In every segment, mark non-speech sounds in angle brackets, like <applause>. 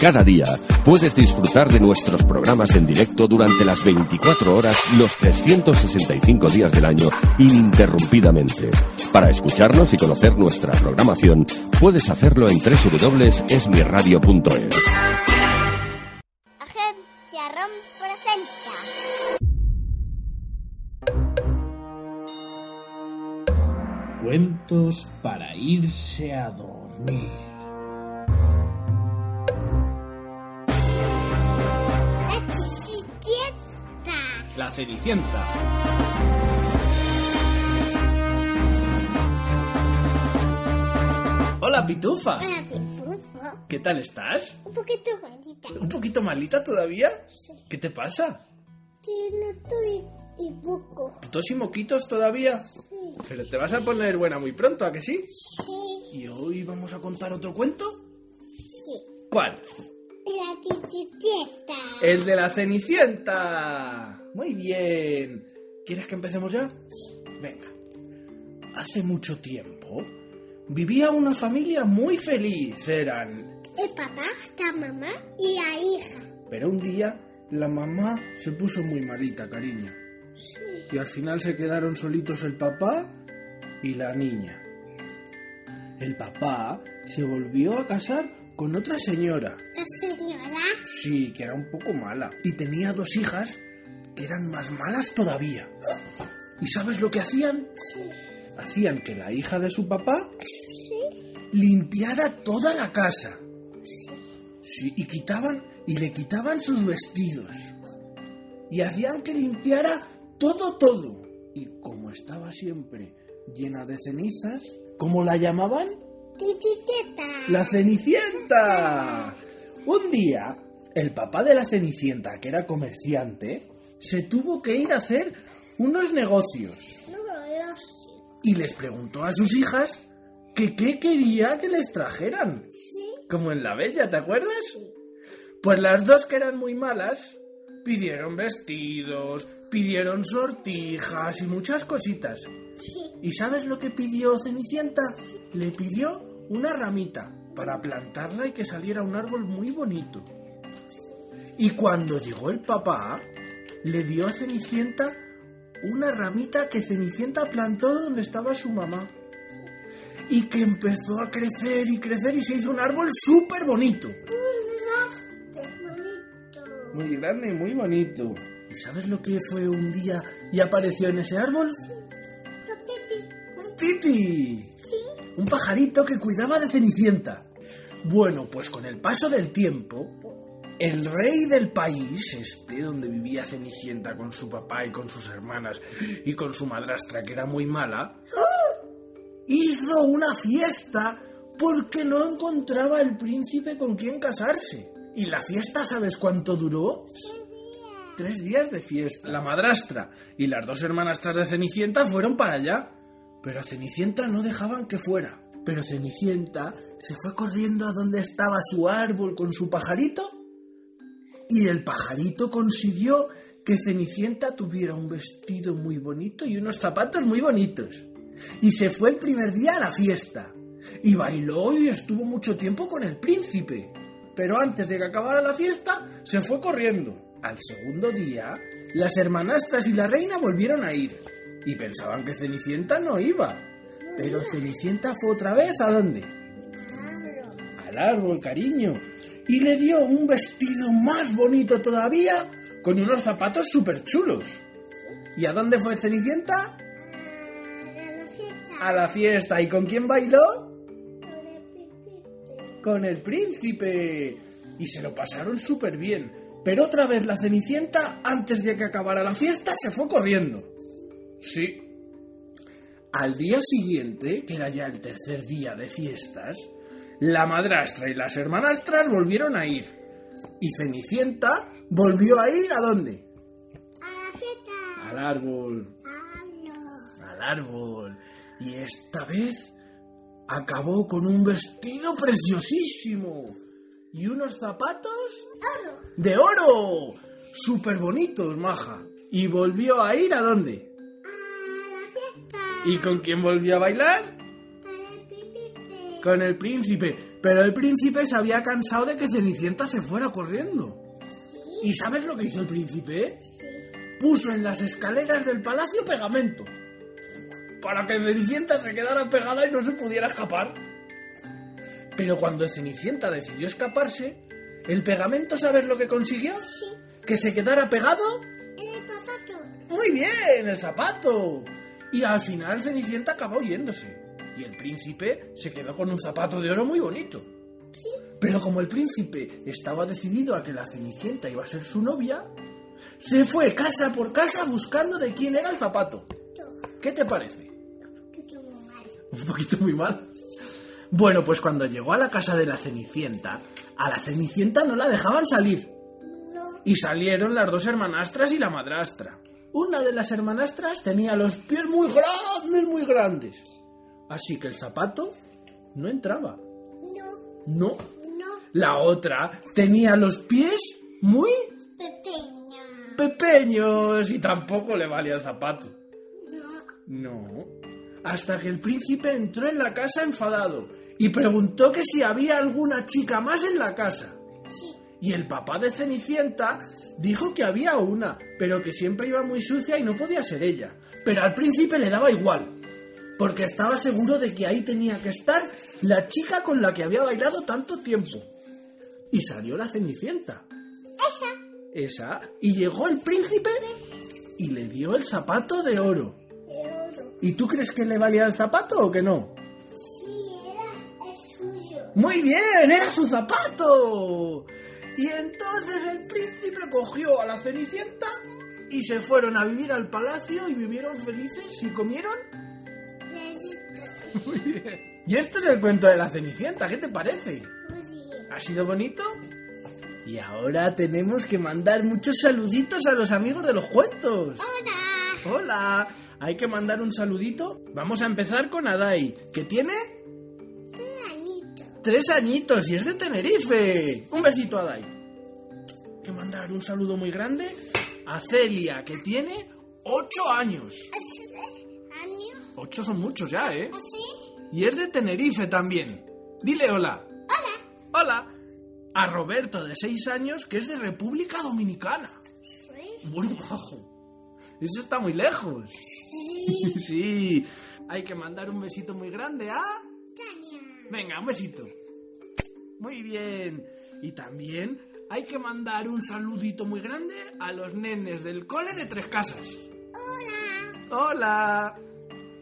Cada día puedes disfrutar de nuestros programas en directo durante las 24 horas, los 365 días del año, ininterrumpidamente. Para escucharnos y conocer nuestra programación, puedes hacerlo en www.esmirradio.es. Agencia ROM presenta. Cuentos para irse a dormir. La Cenicienta. Hola, Pitufa. Hola, Pitufo. ¿Qué tal estás? Un poquito malita. ¿Un poquito malita todavía? Sí. ¿Qué te pasa? Que no estoy y poco. ¿Tos y moquitos todavía? Sí. Pero te vas a poner buena muy pronto, ¿a que sí? Sí. ¿Y hoy vamos a contar otro cuento? Sí. ¿Cuál? La cenicienta. El de la Cenicienta. Muy bien. ¿Quieres que empecemos ya? Venga. Hace mucho tiempo vivía una familia muy feliz. Eran... El papá, la mamá y la hija. Pero un día la mamá se puso muy malita, cariño. Sí. Y al final se quedaron solitos el papá y la niña. El papá se volvió a casar con otra señora. La señora. Sí, que era un poco mala. Y tenía dos hijas que eran más malas todavía. ¿Y sabes lo que hacían? Sí. Hacían que la hija de su papá Sí. limpiara toda la casa. Sí, y quitaban y le quitaban sus vestidos. Y hacían que limpiara todo, todo. Y como estaba siempre llena de cenizas, ¿cómo la llamaban? Cenicienta. ¡La Cenicienta! Un día, el papá de la Cenicienta, que era comerciante, se tuvo que ir a hacer unos negocios y les preguntó a sus hijas que qué quería que les trajeran. Sí. Como en la bella, ¿te acuerdas? Pues las dos que eran muy malas pidieron vestidos, pidieron sortijas y muchas cositas. Sí. ¿Y sabes lo que pidió Cenicienta? Le pidió una ramita para plantarla y que saliera un árbol muy bonito. Y cuando llegó el papá, le dio a Cenicienta una ramita que Cenicienta plantó donde estaba su mamá. Y que empezó a crecer y crecer y se hizo un árbol súper bonito. Muy grande y muy bonito. ¿Y sabes lo que fue un día y apareció en ese árbol? Papepi. ¡Un titi! Sí. un pajarito que cuidaba de Cenicienta. Bueno, pues con el paso del tiempo, el rey del país, este donde vivía Cenicienta con su papá y con sus hermanas y con su madrastra que era muy mala, hizo una fiesta porque no encontraba el príncipe con quien casarse. ¿Y la fiesta sabes cuánto duró? Tres días de fiesta. La madrastra y las dos hermanastras de Cenicienta fueron para allá. Pero a Cenicienta no dejaban que fuera. Pero Cenicienta se fue corriendo a donde estaba su árbol con su pajarito. Y el pajarito consiguió que Cenicienta tuviera un vestido muy bonito y unos zapatos muy bonitos. Y se fue el primer día a la fiesta. Y bailó y estuvo mucho tiempo con el príncipe. Pero antes de que acabara la fiesta, se fue corriendo. Al segundo día, las hermanastras y la reina volvieron a ir. Y pensaban que Cenicienta no iba. Pero Cenicienta fue otra vez a dónde? Al árbol, cariño. Y le dio un vestido más bonito todavía, con unos zapatos súper chulos. ¿Y a dónde fue Cenicienta? A la fiesta. ¿Y con quién bailó? Con el príncipe. Y se lo pasaron súper bien. Pero otra vez la Cenicienta, antes de que acabara la fiesta, se fue corriendo. Sí. Al día siguiente, que era ya el tercer día de fiestas, la madrastra y las hermanastras volvieron a ir. Y Cenicienta volvió a ir a dónde? A la fiesta. Al árbol. Al árbol. Y esta vez acabó con un vestido preciosísimo y unos zapatos Oro. de oro. Súper bonitos, maja. Y volvió a ir a dónde? A la fiesta. ¿Y con quién volvió a bailar? Con el príncipe. Pero el príncipe se había cansado de que Cenicienta se fuera corriendo. ¿Y sabes lo que hizo el príncipe? Puso en las escaleras del palacio pegamento. Para que Cenicienta se quedara pegada y no se pudiera escapar. Pero cuando Cenicienta decidió escaparse, el pegamento, ¿sabes lo que consiguió? Sí. Que se quedara pegado En el zapato. muy bien, el zapato. Y al final Cenicienta acabó yéndose. Y el príncipe se quedó con un zapato de oro muy bonito. Sí. Pero como el príncipe estaba decidido a que la Cenicienta iba a ser su novia, se fue casa por casa buscando de quién era el zapato. ¿Qué te parece? Mal. Un poquito muy mal. Bueno, pues cuando llegó a la casa de la Cenicienta, a la Cenicienta no la dejaban salir. No. Y salieron las dos hermanastras y la madrastra. Una de las hermanastras tenía los pies muy grandes, muy grandes. Así que el zapato no entraba. No. No. No. La otra tenía los pies muy Pequeña. pequeños y tampoco le valía el zapato. No. No. Hasta que el príncipe entró en la casa enfadado y preguntó que si había alguna chica más en la casa. Sí. Y el papá de Cenicienta dijo que había una, pero que siempre iba muy sucia y no podía ser ella. Pero al príncipe le daba igual, porque estaba seguro de que ahí tenía que estar la chica con la que había bailado tanto tiempo. Y salió la Cenicienta. Esa. Esa. Y llegó el príncipe y le dio el zapato de oro. De oro. ¿Y tú crees que le valía el zapato o que no? Sí, era el suyo. Muy bien, era su zapato. Y entonces el príncipe cogió a la Cenicienta y se fueron a vivir al palacio y vivieron felices y comieron. Besito. <laughs> Muy bien. Y este es el cuento de la Cenicienta, ¿qué te parece? Muy bien. ¿Ha sido bonito? Y ahora tenemos que mandar muchos saluditos a los amigos de los cuentos. Hola. Hola, hay que mandar un saludito. Vamos a empezar con Adai, que tiene Qué bonito. Tres añitos y es de Tenerife. Un besito a Dai. Hay que mandar un saludo muy grande a Celia, que tiene ocho años. Ocho son muchos ya, ¿eh? ¿Así? Y es de Tenerife también. Dile hola. Hola. Hola. A Roberto, de seis años, que es de República Dominicana. Sí. Bueno, bajo. Eso está muy lejos. Sí. <laughs> Sí. Hay que mandar un besito muy grande a... Tania. Venga, un besito. Muy bien. Y también hay que mandar un saludito muy grande a los nenes del cole de Tres Casas. Hola. Hola.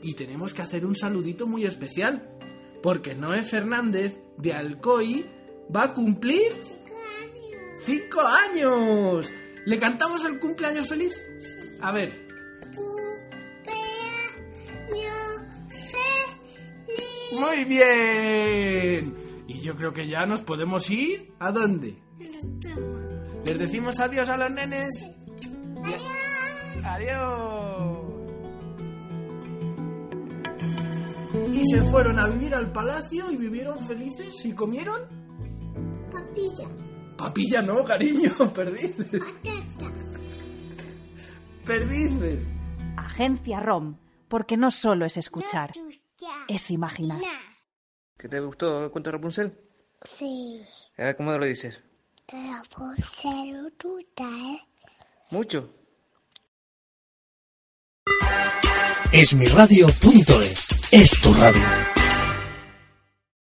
Y tenemos que hacer un saludito muy especial, porque Noé Fernández de Alcoy va a cumplir cinco años. ¿Le cantamos el cumpleaños feliz? A ver. Muy bien. Y yo creo que ya nos podemos ir. ¿A dónde? ¿Les decimos adiós a los nenes? Adiós. Y se fueron a vivir al palacio y vivieron felices y comieron Papilla. papilla no, cariño, <laughs> perdices. Patata. Perdices. Agencia ROM, porque no solo es escuchar, es imaginar. Na. ¿Qué te gustó el cuento de Rapunzel? Sí. Eh, ¿Cómo lo dices? Tuta, ¿eh? Mucho. Esmiradio.es es tu radio.